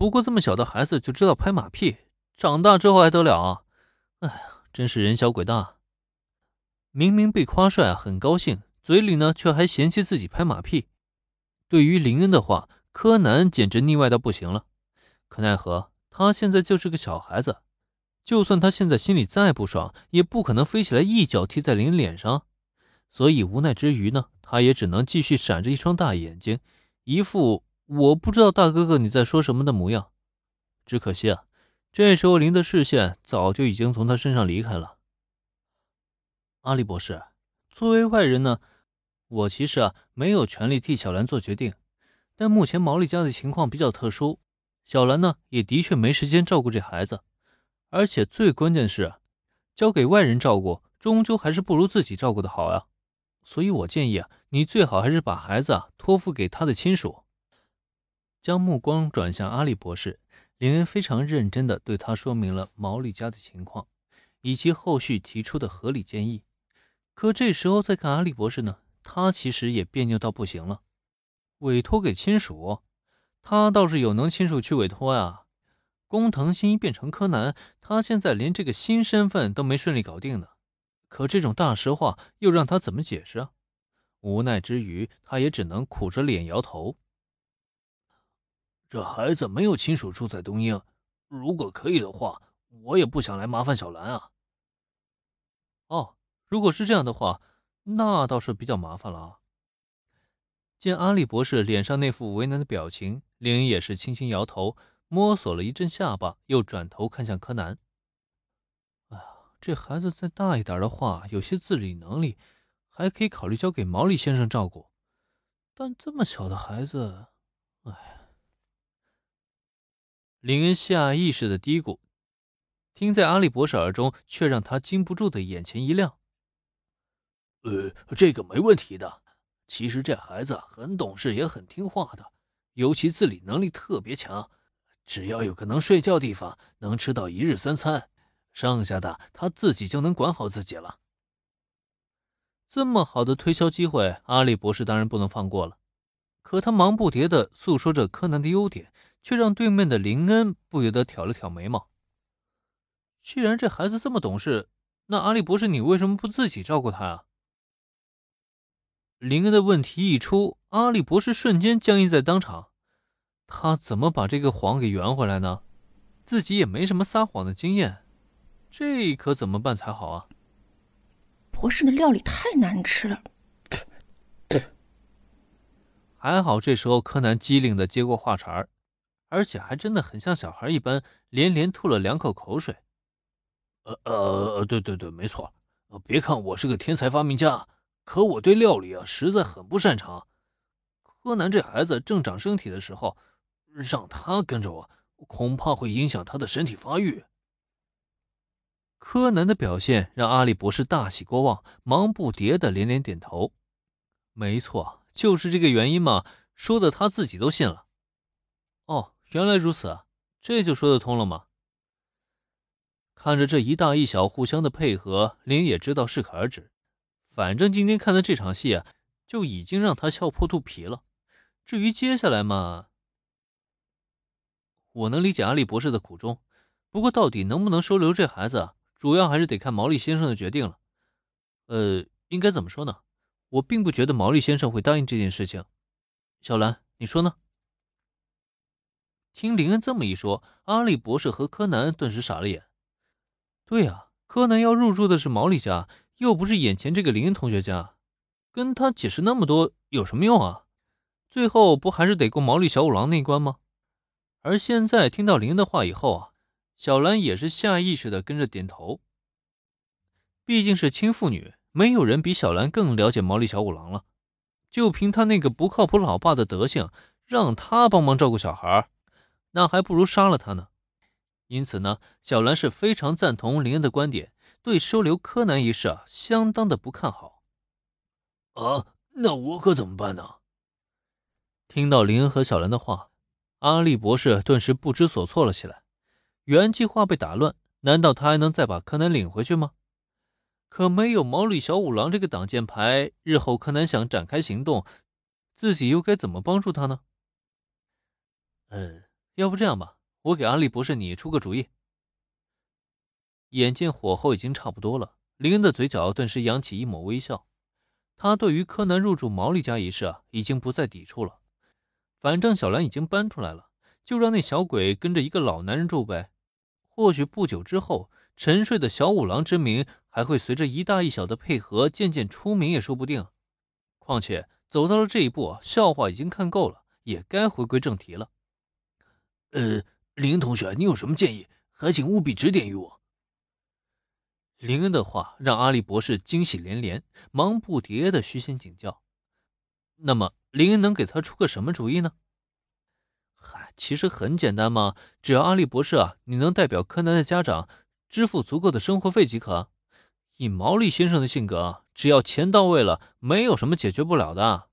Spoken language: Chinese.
不过这么小的孩子就知道拍马屁，长大之后还得了啊？哎呀，真是人小鬼大。明明被夸帅啊，很高兴，嘴里呢却还嫌弃自己拍马屁。对于林恩的话，柯南简直腻歪到不行了。可奈何他现在就是个小孩子，就算他现在心里再不爽，也不可能飞起来一脚踢在林恩脸上。所以无奈之余呢，他也只能继续闪着一双大眼睛，一副我不知道大哥哥你在说什么的模样。只可惜啊，这时候林的视线早就已经从他身上离开了。阿笠博士，作为外人呢，我其实啊没有权利替小兰做决定，但目前毛利家的情况比较特殊，小兰呢也的确没时间照顾这孩子，而且最关键是，交给外人照顾，终究还是不如自己照顾的好啊。所以我建议啊，你最好还是把孩子啊托付给他的亲属。将目光转向阿笠博士，林恩非常认真地对他说明了毛利家的情况，以及后续提出的合理建议。可这时候再看阿笠博士呢，他其实也别扭到不行了。委托给亲属，他倒是有能亲属去委托呀。工藤新一变成柯南，他现在连这个新身份都没顺利搞定呢。可这种大实话又让他怎么解释啊？无奈之余，他也只能苦着脸摇头。这孩子没有亲属住在东英，如果可以的话，我也不想来麻烦小兰啊。哦，如果是这样的话，那倒是比较麻烦了啊。见阿笠博士脸上那副为难的表情，林也是轻轻摇头，摸索了一阵下巴，又转头看向柯南。哎呀这孩子再大一点的话，有些自理能力，还可以考虑交给毛利先生照顾。但这么小的孩子，哎，林恩下意识的嘀咕，听在阿笠博士耳中，却让他禁不住的眼前一亮。呃，这个没问题的。其实这孩子很懂事，也很听话的，尤其自理能力特别强。只要有个能睡觉地方，能吃到一日三餐。剩下的他自己就能管好自己了。这么好的推销机会，阿笠博士当然不能放过了。可他忙不迭地诉说着柯南的优点，却让对面的林恩不由得挑了挑眉毛。既然这孩子这么懂事，那阿笠博士你为什么不自己照顾他啊？林恩的问题一出，阿笠博士瞬间僵硬在当场。他怎么把这个谎给圆回来呢？自己也没什么撒谎的经验。这可怎么办才好啊？博士的料理太难吃了。还好这时候柯南机灵的接过话茬儿，而且还真的很像小孩一般，连连吐了两口口水。呃呃，对对对，没错。别看我是个天才发明家，可我对料理啊实在很不擅长。柯南这孩子正长身体的时候，让他跟着我，恐怕会影响他的身体发育。柯南的表现让阿笠博士大喜过望，忙不迭的连连点头。没错，就是这个原因嘛，说的他自己都信了。哦，原来如此，这就说得通了吗？看着这一大一小互相的配合，林也知道适可而止。反正今天看的这场戏啊，就已经让他笑破肚皮了。至于接下来嘛，我能理解阿笠博士的苦衷，不过到底能不能收留这孩子？主要还是得看毛利先生的决定了。呃，应该怎么说呢？我并不觉得毛利先生会答应这件事情。小兰，你说呢？听林恩这么一说，阿笠博士和柯南顿时傻了眼。对呀，柯南要入住的是毛利家，又不是眼前这个林恩同学家，跟他解释那么多有什么用啊？最后不还是得过毛利小五郎那一关吗？而现在听到林恩的话以后啊。小兰也是下意识的跟着点头。毕竟是亲父女，没有人比小兰更了解毛利小五郎了。就凭他那个不靠谱老爸的德行，让他帮忙照顾小孩，那还不如杀了他呢。因此呢，小兰是非常赞同林恩的观点，对收留柯南一事啊，相当的不看好。啊，那我可怎么办呢？听到林恩和小兰的话，阿笠博士顿时不知所措了起来。原计划被打乱，难道他还能再把柯南领回去吗？可没有毛利小五郎这个挡箭牌，日后柯南想展开行动，自己又该怎么帮助他呢？呃，要不这样吧，我给阿笠博士你出个主意。眼见火候已经差不多了，林恩的嘴角顿时扬起一抹微笑。他对于柯南入住毛利家一事啊，已经不再抵触了。反正小兰已经搬出来了，就让那小鬼跟着一个老男人住呗。或许不久之后，沉睡的小五郎之名还会随着一大一小的配合渐渐出名也说不定。况且走到了这一步，笑话已经看够了，也该回归正题了。呃，林同学，你有什么建议？还请务必指点于我。林恩的话让阿笠博士惊喜连连，忙不迭的虚心请教。那么林恩能给他出个什么主意呢？嗨，其实很简单嘛，只要阿笠博士啊，你能代表柯南的家长支付足够的生活费即可。以毛利先生的性格，只要钱到位了，没有什么解决不了的。